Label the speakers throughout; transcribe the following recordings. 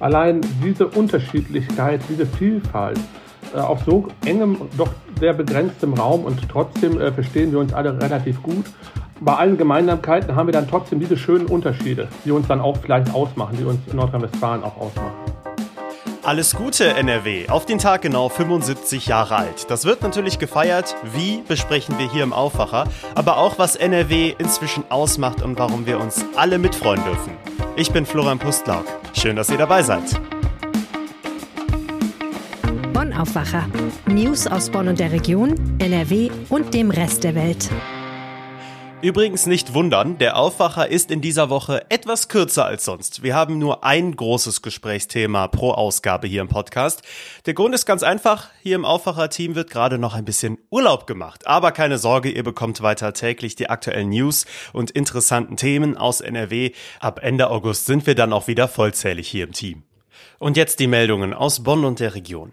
Speaker 1: Allein diese Unterschiedlichkeit, diese Vielfalt äh, auf so engem, doch sehr begrenztem Raum und trotzdem äh, verstehen wir uns alle relativ gut. Bei allen Gemeinsamkeiten haben wir dann trotzdem diese schönen Unterschiede, die uns dann auch vielleicht ausmachen, die uns in Nordrhein-Westfalen auch ausmachen.
Speaker 2: Alles Gute, NRW. Auf den Tag genau 75 Jahre alt. Das wird natürlich gefeiert. Wie besprechen wir hier im Aufwacher. Aber auch, was NRW inzwischen ausmacht und warum wir uns alle mitfreuen dürfen. Ich bin Florian Pustlauk. Schön, dass ihr dabei seid.
Speaker 3: Bonn Aufwacher. News aus Bonn und der Region, NRW und dem Rest der Welt.
Speaker 2: Übrigens nicht wundern, der Aufwacher ist in dieser Woche etwas kürzer als sonst. Wir haben nur ein großes Gesprächsthema pro Ausgabe hier im Podcast. Der Grund ist ganz einfach, hier im Aufwacher-Team wird gerade noch ein bisschen Urlaub gemacht. Aber keine Sorge, ihr bekommt weiter täglich die aktuellen News und interessanten Themen aus NRW. Ab Ende August sind wir dann auch wieder vollzählig hier im Team. Und jetzt die Meldungen aus Bonn und der Region.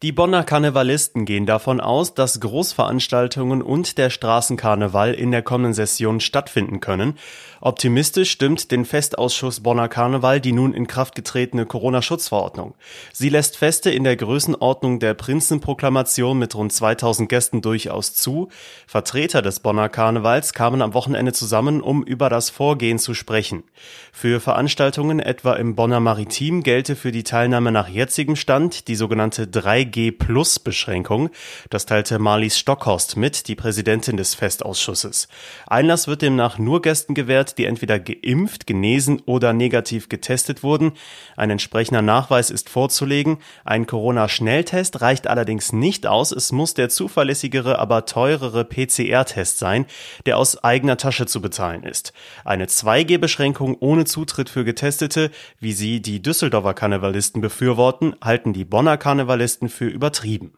Speaker 2: Die Bonner Karnevalisten gehen davon aus, dass Großveranstaltungen und der Straßenkarneval in der kommenden Session stattfinden können. Optimistisch stimmt den Festausschuss Bonner Karneval die nun in Kraft getretene Corona-Schutzverordnung. Sie lässt Feste in der Größenordnung der Prinzenproklamation mit rund 2000 Gästen durchaus zu. Vertreter des Bonner Karnevals kamen am Wochenende zusammen, um über das Vorgehen zu sprechen. Für Veranstaltungen etwa im Bonner Maritim gelte für die Teilnahme nach jetzigem Stand die sogenannte 3G-Plus-Beschränkung. Das teilte Marlies Stockhorst mit, die Präsidentin des Festausschusses. Einlass wird demnach nur Gästen gewährt, die entweder geimpft, genesen oder negativ getestet wurden. Ein entsprechender Nachweis ist vorzulegen. Ein Corona-Schnelltest reicht allerdings nicht aus. Es muss der zuverlässigere, aber teurere PCR-Test sein, der aus eigener Tasche zu bezahlen ist. Eine 2G-Beschränkung ohne Zutritt für Getestete, wie sie die Düsseldorfer Karnevalisten befürworten, halten die Bonner Karnevalisten für übertrieben.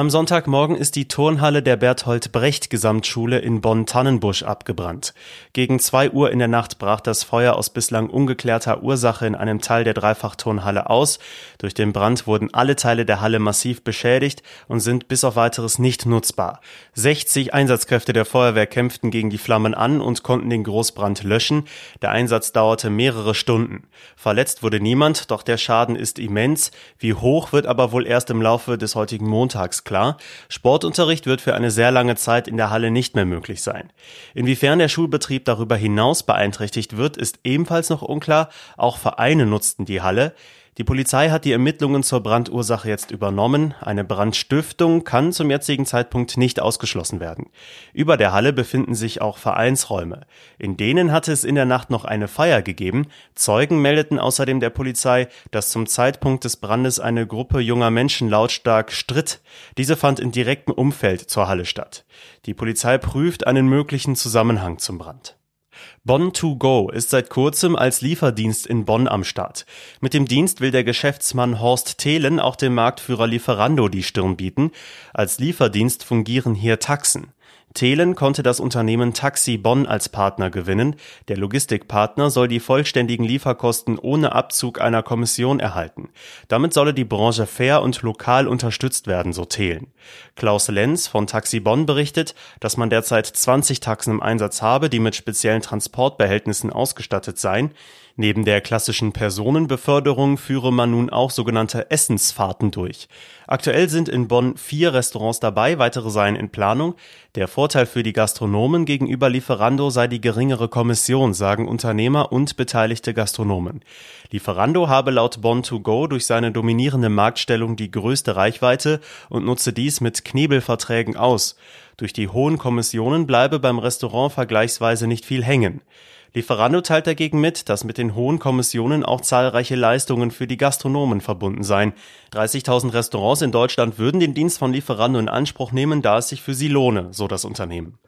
Speaker 2: Am Sonntagmorgen ist die Turnhalle der Berthold Brecht Gesamtschule in Bonn-Tannenbusch abgebrannt. Gegen zwei Uhr in der Nacht brach das Feuer aus bislang ungeklärter Ursache in einem Teil der Dreifachturnhalle aus. Durch den Brand wurden alle Teile der Halle massiv beschädigt und sind bis auf weiteres nicht nutzbar. 60 Einsatzkräfte der Feuerwehr kämpften gegen die Flammen an und konnten den Großbrand löschen. Der Einsatz dauerte mehrere Stunden. Verletzt wurde niemand, doch der Schaden ist immens. Wie hoch wird aber wohl erst im Laufe des heutigen Montags klar. Sportunterricht wird für eine sehr lange Zeit in der Halle nicht mehr möglich sein. Inwiefern der Schulbetrieb darüber hinaus beeinträchtigt wird, ist ebenfalls noch unklar. Auch Vereine nutzten die Halle. Die Polizei hat die Ermittlungen zur Brandursache jetzt übernommen. Eine Brandstiftung kann zum jetzigen Zeitpunkt nicht ausgeschlossen werden. Über der Halle befinden sich auch Vereinsräume. In denen hatte es in der Nacht noch eine Feier gegeben. Zeugen meldeten außerdem der Polizei, dass zum Zeitpunkt des Brandes eine Gruppe junger Menschen lautstark stritt. Diese fand in direktem Umfeld zur Halle statt. Die Polizei prüft einen möglichen Zusammenhang zum Brand. Bonn2Go ist seit kurzem als Lieferdienst in Bonn am Start. Mit dem Dienst will der Geschäftsmann Horst Thelen auch dem Marktführer Lieferando die Stirn bieten. Als Lieferdienst fungieren hier Taxen. Thelen konnte das Unternehmen Taxi Bonn als Partner gewinnen. Der Logistikpartner soll die vollständigen Lieferkosten ohne Abzug einer Kommission erhalten. Damit solle die Branche fair und lokal unterstützt werden, so Thelen. Klaus Lenz von Taxi Bonn berichtet, dass man derzeit 20 Taxen im Einsatz habe, die mit speziellen Transportbehältnissen ausgestattet seien. Neben der klassischen Personenbeförderung führe man nun auch sogenannte Essensfahrten durch. Aktuell sind in Bonn vier Restaurants dabei, weitere seien in Planung. Der Vorteil für die Gastronomen gegenüber Lieferando sei die geringere Kommission, sagen Unternehmer und beteiligte Gastronomen. Lieferando habe laut Bonn2Go durch seine dominierende Marktstellung die größte Reichweite und nutze dies mit Knebelverträgen aus. Durch die hohen Kommissionen bleibe beim Restaurant vergleichsweise nicht viel hängen. Lieferando teilt dagegen mit, dass mit den hohen Kommissionen auch zahlreiche Leistungen für die Gastronomen verbunden seien. 30.000 Restaurants in Deutschland würden den Dienst von Lieferando in Anspruch nehmen, da es sich für sie lohne, so das Unternehmen.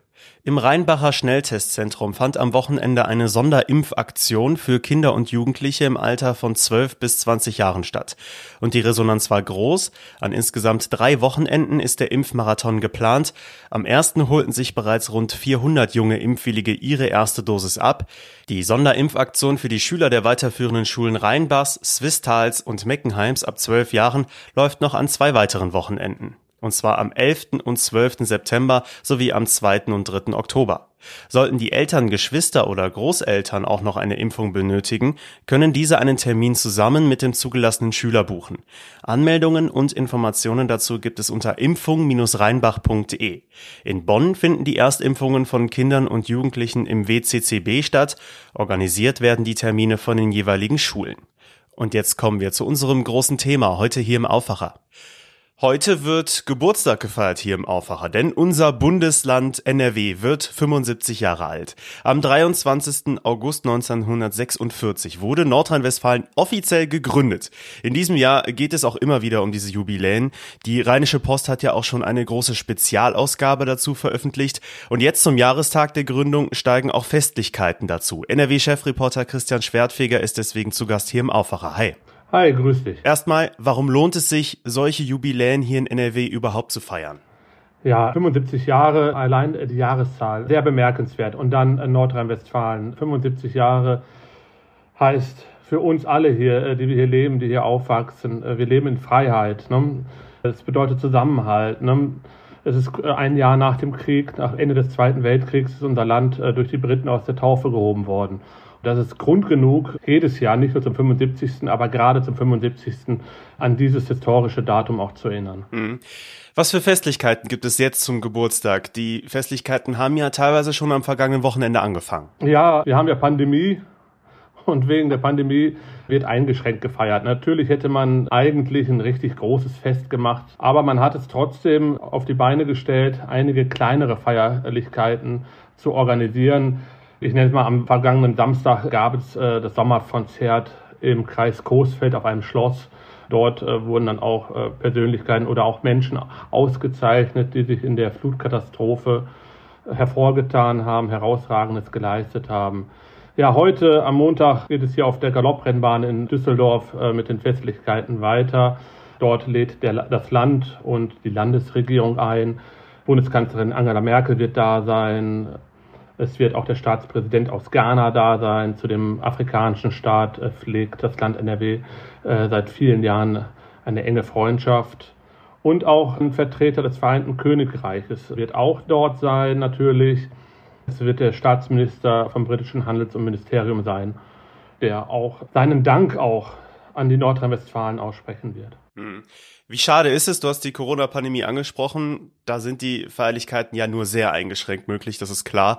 Speaker 2: Im Rheinbacher Schnelltestzentrum fand am Wochenende eine Sonderimpfaktion für Kinder und Jugendliche im Alter von 12 bis 20 Jahren statt. Und die Resonanz war groß. An insgesamt drei Wochenenden ist der Impfmarathon geplant. Am ersten holten sich bereits rund 400 junge Impfwillige ihre erste Dosis ab. Die Sonderimpfaktion für die Schüler der weiterführenden Schulen Rheinbachs, Swisstals und Meckenheims ab 12 Jahren läuft noch an zwei weiteren Wochenenden. Und zwar am 11. und 12. September sowie am 2. und 3. Oktober. Sollten die Eltern, Geschwister oder Großeltern auch noch eine Impfung benötigen, können diese einen Termin zusammen mit dem zugelassenen Schüler buchen. Anmeldungen und Informationen dazu gibt es unter impfung-rheinbach.de. In Bonn finden die Erstimpfungen von Kindern und Jugendlichen im WCCB statt. Organisiert werden die Termine von den jeweiligen Schulen. Und jetzt kommen wir zu unserem großen Thema heute hier im Aufwacher. Heute wird Geburtstag gefeiert hier im Aufwacher, denn unser Bundesland NRW wird 75 Jahre alt. Am 23. August 1946 wurde Nordrhein-Westfalen offiziell gegründet. In diesem Jahr geht es auch immer wieder um diese Jubiläen. Die Rheinische Post hat ja auch schon eine große Spezialausgabe dazu veröffentlicht. Und jetzt zum Jahrestag der Gründung steigen auch Festlichkeiten dazu. NRW-Chefreporter Christian Schwertfeger ist deswegen zu Gast hier im Aufwacher. Hi.
Speaker 1: Hi, grüß dich.
Speaker 2: Erstmal, warum lohnt es sich, solche Jubiläen hier in NRW überhaupt zu feiern?
Speaker 1: Ja, 75 Jahre, allein die Jahreszahl, sehr bemerkenswert. Und dann Nordrhein-Westfalen, 75 Jahre heißt für uns alle hier, äh, die wir hier leben, die hier aufwachsen, äh, wir leben in Freiheit. Ne? Das bedeutet Zusammenhalt. Ne? Es ist äh, ein Jahr nach dem Krieg, nach Ende des Zweiten Weltkriegs, ist unser Land durch die Briten aus der Taufe gehoben worden. Das ist Grund genug, jedes Jahr, nicht nur zum 75., aber gerade zum 75. an dieses historische Datum auch zu erinnern. Mhm.
Speaker 2: Was für Festlichkeiten gibt es jetzt zum Geburtstag? Die Festlichkeiten haben ja teilweise schon am vergangenen Wochenende angefangen.
Speaker 1: Ja, wir haben ja Pandemie und wegen der Pandemie wird eingeschränkt gefeiert. Natürlich hätte man eigentlich ein richtig großes Fest gemacht, aber man hat es trotzdem auf die Beine gestellt, einige kleinere Feierlichkeiten zu organisieren. Ich nenne es mal, am vergangenen Samstag gab es äh, das Sommerkonzert im Kreis Coesfeld auf einem Schloss. Dort äh, wurden dann auch äh, Persönlichkeiten oder auch Menschen ausgezeichnet, die sich in der Flutkatastrophe hervorgetan haben, herausragendes geleistet haben. Ja, heute am Montag geht es hier auf der Galopprennbahn in Düsseldorf äh, mit den Festlichkeiten weiter. Dort lädt der, das Land und die Landesregierung ein. Bundeskanzlerin Angela Merkel wird da sein. Es wird auch der Staatspräsident aus Ghana da sein. Zu dem afrikanischen Staat pflegt das Land NRW äh, seit vielen Jahren eine enge Freundschaft. Und auch ein Vertreter des Vereinten Königreiches wird auch dort sein, natürlich. Es wird der Staatsminister vom britischen Handels- und Ministerium sein, der auch seinen Dank auch an die Nordrhein-Westfalen aussprechen wird.
Speaker 2: Hm. Wie schade ist es, du hast die Corona-Pandemie angesprochen, da sind die Feierlichkeiten ja nur sehr eingeschränkt möglich, das ist klar.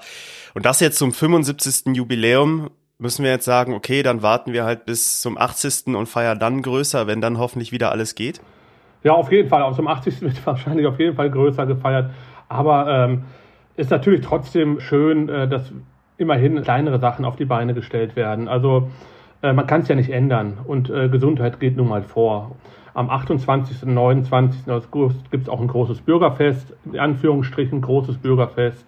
Speaker 2: Und das jetzt zum 75. Jubiläum müssen wir jetzt sagen, okay, dann warten wir halt bis zum 80. und feiern dann größer, wenn dann hoffentlich wieder alles geht?
Speaker 1: Ja, auf jeden Fall. Auch zum 80. wird wahrscheinlich auf jeden Fall größer gefeiert. Aber ähm, ist natürlich trotzdem schön, äh, dass immerhin kleinere Sachen auf die Beine gestellt werden. Also man kann es ja nicht ändern und äh, Gesundheit geht nun mal vor. Am 28. und 29. August gibt es auch ein großes Bürgerfest, in Anführungsstrichen großes Bürgerfest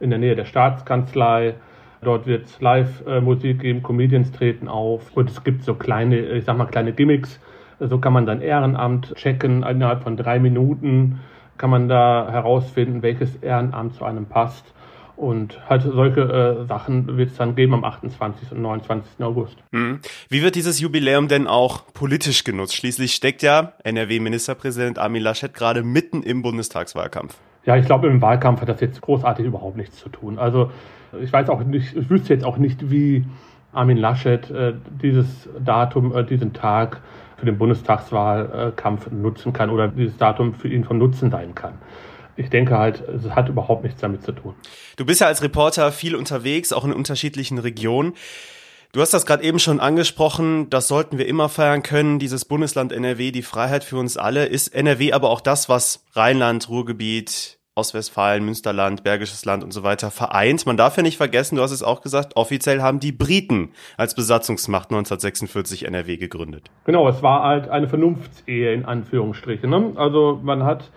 Speaker 1: in der Nähe der Staatskanzlei. Dort wird es Live-Musik geben, Comedians treten auf und es gibt so kleine, ich sag mal, kleine Gimmicks. So kann man sein Ehrenamt checken. Innerhalb von drei Minuten kann man da herausfinden, welches Ehrenamt zu einem passt. Und halt solche äh, Sachen wird es dann geben am 28. und 29. August.
Speaker 2: Hm. Wie wird dieses Jubiläum denn auch politisch genutzt? Schließlich steckt ja NRW-Ministerpräsident Armin Laschet gerade mitten im Bundestagswahlkampf.
Speaker 1: Ja, ich glaube, im Wahlkampf hat das jetzt großartig überhaupt nichts zu tun. Also ich weiß auch nicht, ich wüsste jetzt auch nicht, wie Armin Laschet äh, dieses Datum, äh, diesen Tag für den Bundestagswahlkampf nutzen kann oder dieses Datum für ihn von Nutzen sein kann ich denke halt, es hat überhaupt nichts damit zu tun.
Speaker 2: Du bist ja als Reporter viel unterwegs, auch in unterschiedlichen Regionen. Du hast das gerade eben schon angesprochen, das sollten wir immer feiern können, dieses Bundesland NRW, die Freiheit für uns alle. Ist NRW aber auch das, was Rheinland, Ruhrgebiet, Ostwestfalen, Münsterland, Bergisches Land und so weiter vereint. Man darf ja nicht vergessen, du hast es auch gesagt, offiziell haben die Briten als Besatzungsmacht 1946 NRW gegründet.
Speaker 1: Genau, es war halt eine Vernunftsehe in Anführungsstrichen. Ne? Also man hat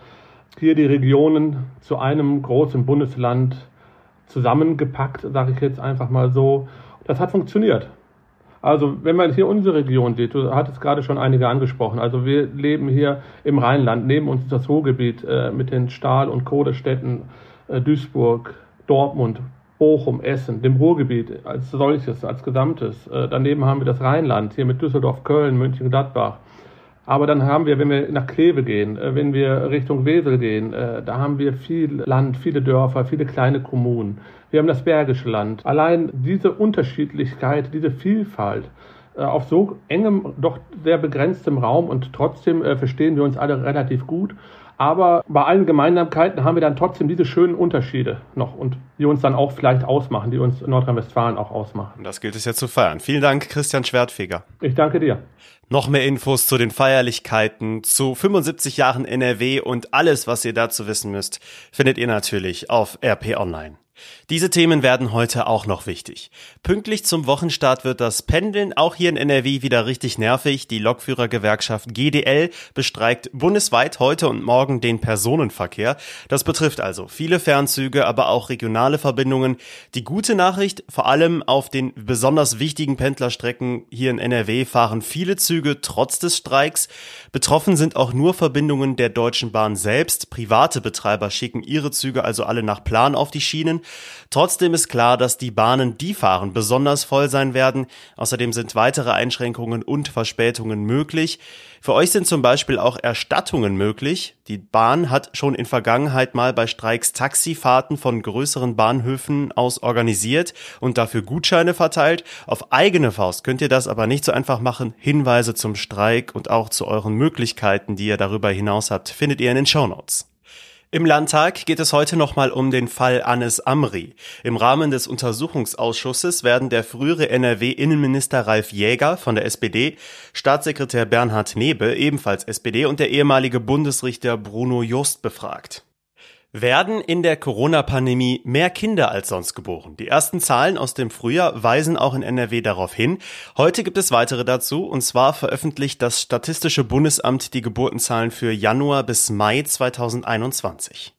Speaker 1: hier die Regionen zu einem großen Bundesland zusammengepackt, sage ich jetzt einfach mal so. Das hat funktioniert. Also wenn man hier unsere Region sieht, du hattest gerade schon einige angesprochen, also wir leben hier im Rheinland, neben uns das Ruhrgebiet äh, mit den Stahl- und Kohlestädten äh, Duisburg, Dortmund, Bochum, Essen, dem Ruhrgebiet als solches, als Gesamtes. Äh, daneben haben wir das Rheinland, hier mit Düsseldorf, Köln, München, Gladbach. Aber dann haben wir, wenn wir nach Kleve gehen, äh, wenn wir Richtung Wesel gehen, äh, da haben wir viel Land, viele Dörfer, viele kleine Kommunen. Wir haben das Bergische Land. Allein diese Unterschiedlichkeit, diese Vielfalt äh, auf so engem, doch sehr begrenztem Raum und trotzdem verstehen wir uns alle relativ gut. Aber bei allen Gemeinsamkeiten haben wir dann trotzdem diese schönen Unterschiede noch und die uns dann auch vielleicht ausmachen, die uns Nordrhein-Westfalen auch ausmachen.
Speaker 2: Das gilt es ja zu feiern. Vielen Dank, Christian Schwertfeger.
Speaker 1: Ich danke dir.
Speaker 2: Noch mehr Infos zu den Feierlichkeiten, zu 75 Jahren NRW und alles, was ihr dazu wissen müsst, findet ihr natürlich auf RP Online. Diese Themen werden heute auch noch wichtig. Pünktlich zum Wochenstart wird das Pendeln auch hier in NRW wieder richtig nervig. Die Lokführergewerkschaft GDL bestreikt bundesweit heute und morgen den Personenverkehr. Das betrifft also viele Fernzüge, aber auch regionale Verbindungen. Die gute Nachricht, vor allem auf den besonders wichtigen Pendlerstrecken hier in NRW fahren viele Züge trotz des Streiks. Betroffen sind auch nur Verbindungen der Deutschen Bahn selbst. Private Betreiber schicken ihre Züge also alle nach Plan auf die Schienen. Trotzdem ist klar, dass die Bahnen, die fahren, besonders voll sein werden. Außerdem sind weitere Einschränkungen und Verspätungen möglich. Für euch sind zum Beispiel auch Erstattungen möglich. Die Bahn hat schon in Vergangenheit mal bei Streiks Taxifahrten von größeren Bahnhöfen aus organisiert und dafür Gutscheine verteilt. Auf eigene Faust könnt ihr das aber nicht so einfach machen. Hinweise zum Streik und auch zu euren Möglichkeiten, die ihr darüber hinaus habt, findet ihr in den Shownotes. Im Landtag geht es heute nochmal um den Fall Anis Amri. Im Rahmen des Untersuchungsausschusses werden der frühere NRW-Innenminister Ralf Jäger von der SPD, Staatssekretär Bernhard Nebe, ebenfalls SPD, und der ehemalige Bundesrichter Bruno Just befragt. Werden in der Corona-Pandemie mehr Kinder als sonst geboren? Die ersten Zahlen aus dem Frühjahr weisen auch in NRW darauf hin. Heute gibt es weitere dazu, und zwar veröffentlicht das Statistische Bundesamt die Geburtenzahlen für Januar bis Mai 2021.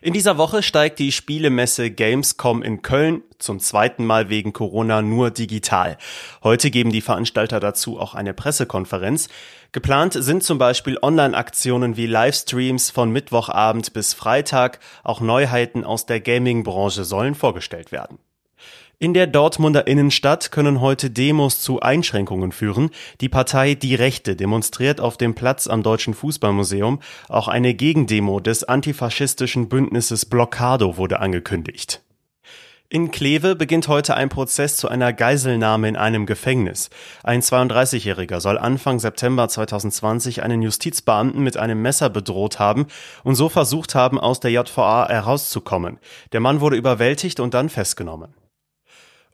Speaker 2: In dieser Woche steigt die Spielemesse Gamescom in Köln zum zweiten Mal wegen Corona nur digital. Heute geben die Veranstalter dazu auch eine Pressekonferenz. Geplant sind zum Beispiel Online-Aktionen wie Livestreams von Mittwochabend bis Freitag. Auch Neuheiten aus der Gaming-Branche sollen vorgestellt werden. In der Dortmunder Innenstadt können heute Demos zu Einschränkungen führen. Die Partei Die Rechte demonstriert auf dem Platz am Deutschen Fußballmuseum. Auch eine Gegendemo des antifaschistischen Bündnisses Blockado wurde angekündigt. In Kleve beginnt heute ein Prozess zu einer Geiselnahme in einem Gefängnis. Ein 32-Jähriger soll Anfang September 2020 einen Justizbeamten mit einem Messer bedroht haben und so versucht haben, aus der JVA herauszukommen. Der Mann wurde überwältigt und dann festgenommen.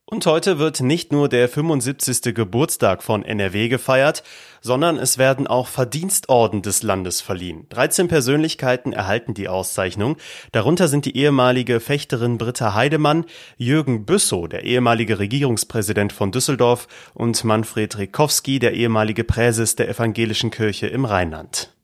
Speaker 2: Und heute wird nicht nur der 75. Geburtstag von NRW gefeiert, sondern es werden auch Verdienstorden des Landes verliehen. 13 Persönlichkeiten erhalten die Auszeichnung. Darunter sind die ehemalige Fechterin Britta Heidemann, Jürgen Büssow, der ehemalige Regierungspräsident von Düsseldorf und Manfred Rikowski, der ehemalige Präses der evangelischen Kirche im Rheinland.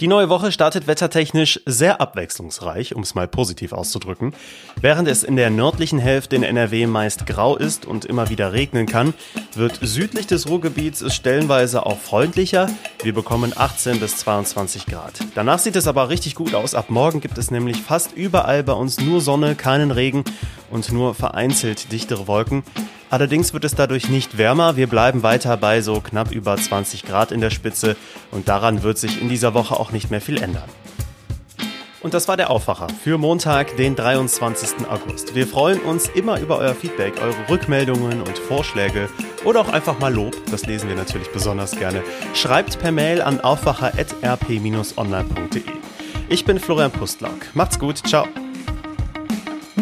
Speaker 2: Die neue Woche startet wettertechnisch sehr abwechslungsreich, um es mal positiv auszudrücken. Während es in der nördlichen Hälfte in NRW meist grau ist und immer wieder regnen kann, wird südlich des Ruhrgebiets es stellenweise auch freundlicher. Wir bekommen 18 bis 22 Grad. Danach sieht es aber richtig gut aus. Ab morgen gibt es nämlich fast überall bei uns nur Sonne, keinen Regen und nur vereinzelt dichtere Wolken. Allerdings wird es dadurch nicht wärmer. Wir bleiben weiter bei so knapp über 20 Grad in der Spitze und daran wird sich in dieser Woche auch nicht mehr viel ändern. Und das war der Aufwacher für Montag, den 23. August. Wir freuen uns immer über euer Feedback, eure Rückmeldungen und Vorschläge oder auch einfach mal Lob. Das lesen wir natürlich besonders gerne. Schreibt per Mail an aufwacher.rp-online.de. Ich bin Florian Pustlauk. Macht's gut. Ciao.